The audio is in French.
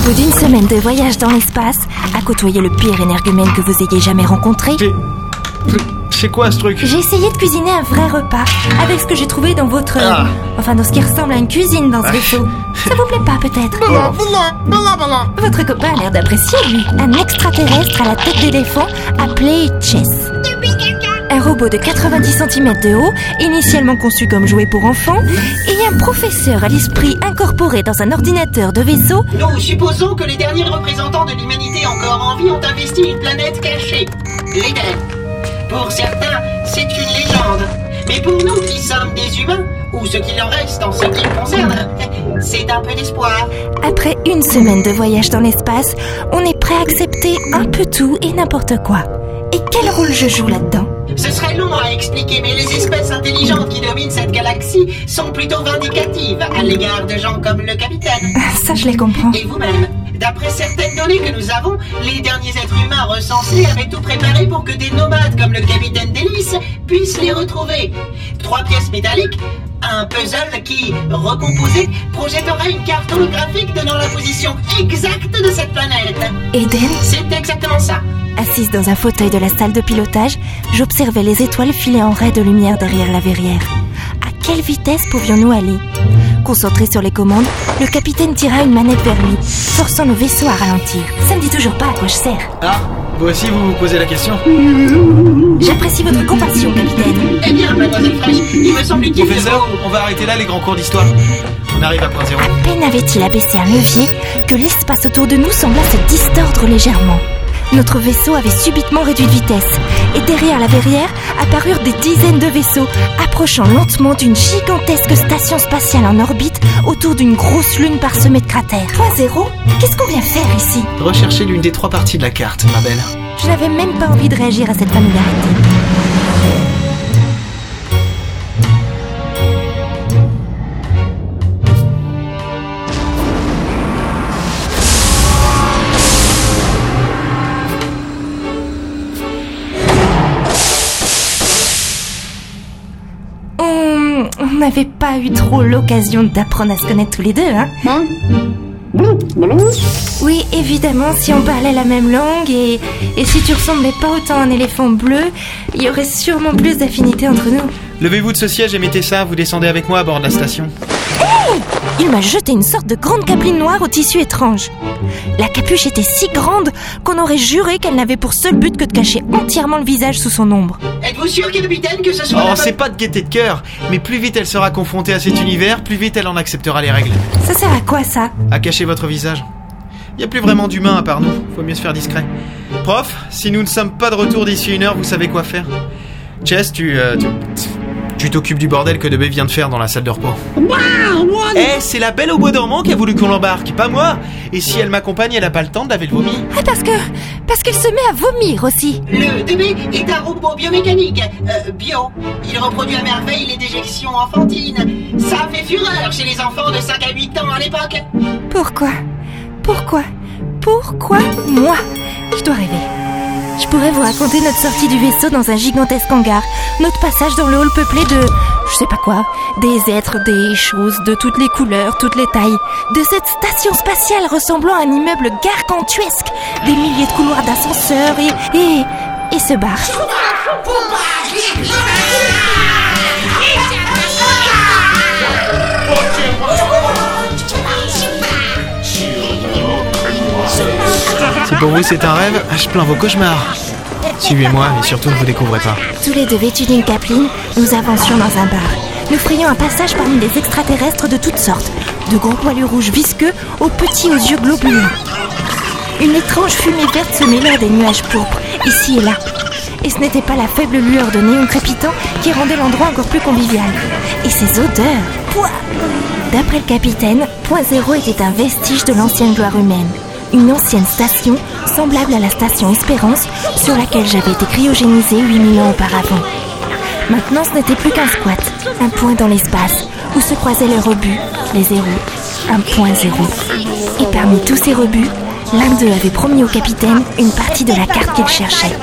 bout d'une semaine de voyage dans l'espace, à côtoyer le pire énergumène que vous ayez jamais rencontré, C'est. C'est quoi ce truc? J'ai essayé de cuisiner un vrai repas avec ce que j'ai trouvé dans votre... Ah. Enfin, dans ce qui ressemble à une cuisine dans ce vaisseau. Ça vous plaît pas, peut-être? Votre copain a l'air d'apprécier, lui. Un extraterrestre à la tête d'éléphant appelé Chess. Un robot de 90 cm de haut, initialement conçu comme jouet pour enfants, et un professeur à l'esprit incorporé dans un ordinateur de vaisseau Nous supposons que les derniers représentants de l'humanité encore en vie ont investi une planète cachée, l'Éden. Pour certains, c'est une légende. Mais pour nous qui sommes des humains, ou ce qu'il en reste en ce qui me concerne, c'est un peu d'espoir. Après une semaine de voyage dans l'espace, on est prêt à accepter un peu tout et n'importe quoi. Et quel rôle je joue là-dedans? Ce serait long à expliquer, mais les espèces intelligentes qui dominent cette galaxie sont plutôt vindicatives à l'égard de gens comme le capitaine. Ça, je les comprends. Et vous-même? D'après certaines données que nous avons, les derniers êtres humains recensés avaient tout préparé pour que des nomades comme le capitaine Delis puissent les retrouver. Trois pièces métalliques, un puzzle qui, recomposé, projetterait une carte holographique donnant la position exacte de cette planète. Eden, C'est exactement ça. assise dans un fauteuil de la salle de pilotage, j'observais les étoiles filer en raies de lumière derrière la verrière. À quelle vitesse pouvions-nous aller? Concentré sur les commandes, le capitaine tira une manette vers lui, forçant le vaisseau à ralentir. Ça me dit toujours pas à quoi je sers. Ah, vous aussi vous vous posez la question J'apprécie votre compassion, capitaine. Eh bien, mademoiselle il me semble utile Professeur, on va arrêter là les grands cours d'histoire. On arrive à point zéro. À peine avait-il abaissé un levier que l'espace autour de nous sembla se distordre légèrement. Notre vaisseau avait subitement réduit de vitesse, et derrière la verrière apparurent des dizaines de vaisseaux, approchant lentement d'une gigantesque station spatiale en orbite autour d'une grosse lune parsemée de cratères. Point zéro Qu'est-ce qu'on vient faire ici? Recherchez l'une des trois parties de la carte, ma belle. Je n'avais même pas envie de réagir à cette familiarité. On n'avait pas eu trop l'occasion d'apprendre à se connaître tous les deux, hein Oui, évidemment, si on parlait la même langue et, et si tu ressemblais pas autant à un éléphant bleu, il y aurait sûrement plus d'affinité entre nous. Levez-vous de ce siège et mettez ça, vous descendez avec moi à bord de la station. Il m'a jeté une sorte de grande capeline noire au tissu étrange. La capuche était si grande qu'on aurait juré qu'elle n'avait pour seul but que de cacher entièrement le visage sous son ombre. Êtes-vous sûr, capitaine, que ce soit Oh, c'est pas de gaieté de cœur, mais plus vite elle sera confrontée à cet univers, plus vite elle en acceptera les règles. Ça sert à quoi ça? À cacher votre visage. Y a plus vraiment d'humains à part nous, faut mieux se faire discret. Prof, si nous ne sommes pas de retour d'ici une heure, vous savez quoi faire? Chess, tu. euh, tu- tu t'occupes du bordel que Debé vient de faire dans la salle de repos. Eh, c'est la belle au bois dormant qui a voulu qu'on l'embarque, pas moi Et si elle m'accompagne, elle a pas le temps de laver le vomi Ah, parce que. Parce qu'elle se met à vomir aussi. Le DB est un robot biomécanique, euh, bio. Il reproduit à merveille les déjections enfantines. Ça fait fureur chez les enfants de 5 à 8 ans à l'époque. Pourquoi? Pourquoi? Pourquoi moi? Je dois rêver. Je pourrais vous raconter notre sortie du vaisseau dans un gigantesque hangar, notre passage dans le hall peuplé de... je sais pas quoi, des êtres, des choses, de toutes les couleurs, toutes les tailles, de cette station spatiale ressemblant à un immeuble gargantuesque, des milliers de couloirs d'ascenseurs et... et... et ce bar. Pour vous c'est un rêve, je plains vos cauchemars. Suivez-moi et surtout ne vous découvrez pas. Tous les deux vêtus d'une capeline, nous avancions dans un bar. Nous ferions un passage parmi des extraterrestres de toutes sortes, de gros poilus rouges visqueux aux petits aux yeux globuleux. Une étrange fumée verte se mêlait à des nuages pourpres, ici et là. Et ce n'était pas la faible lueur de néon crépitant qui rendait l'endroit encore plus convivial. Et ces odeurs D'après le capitaine, Point Zéro était un vestige de l'ancienne gloire humaine. Une ancienne station, semblable à la station Espérance, sur laquelle j'avais été cryogénisée 8000 ans auparavant. Maintenant, ce n'était plus qu'un squat, un point dans l'espace, où se croisaient les rebuts, les zéros, un point zéro. Et parmi tous ces rebuts, l'un d'eux avait promis au capitaine une partie de la carte qu'il cherchait.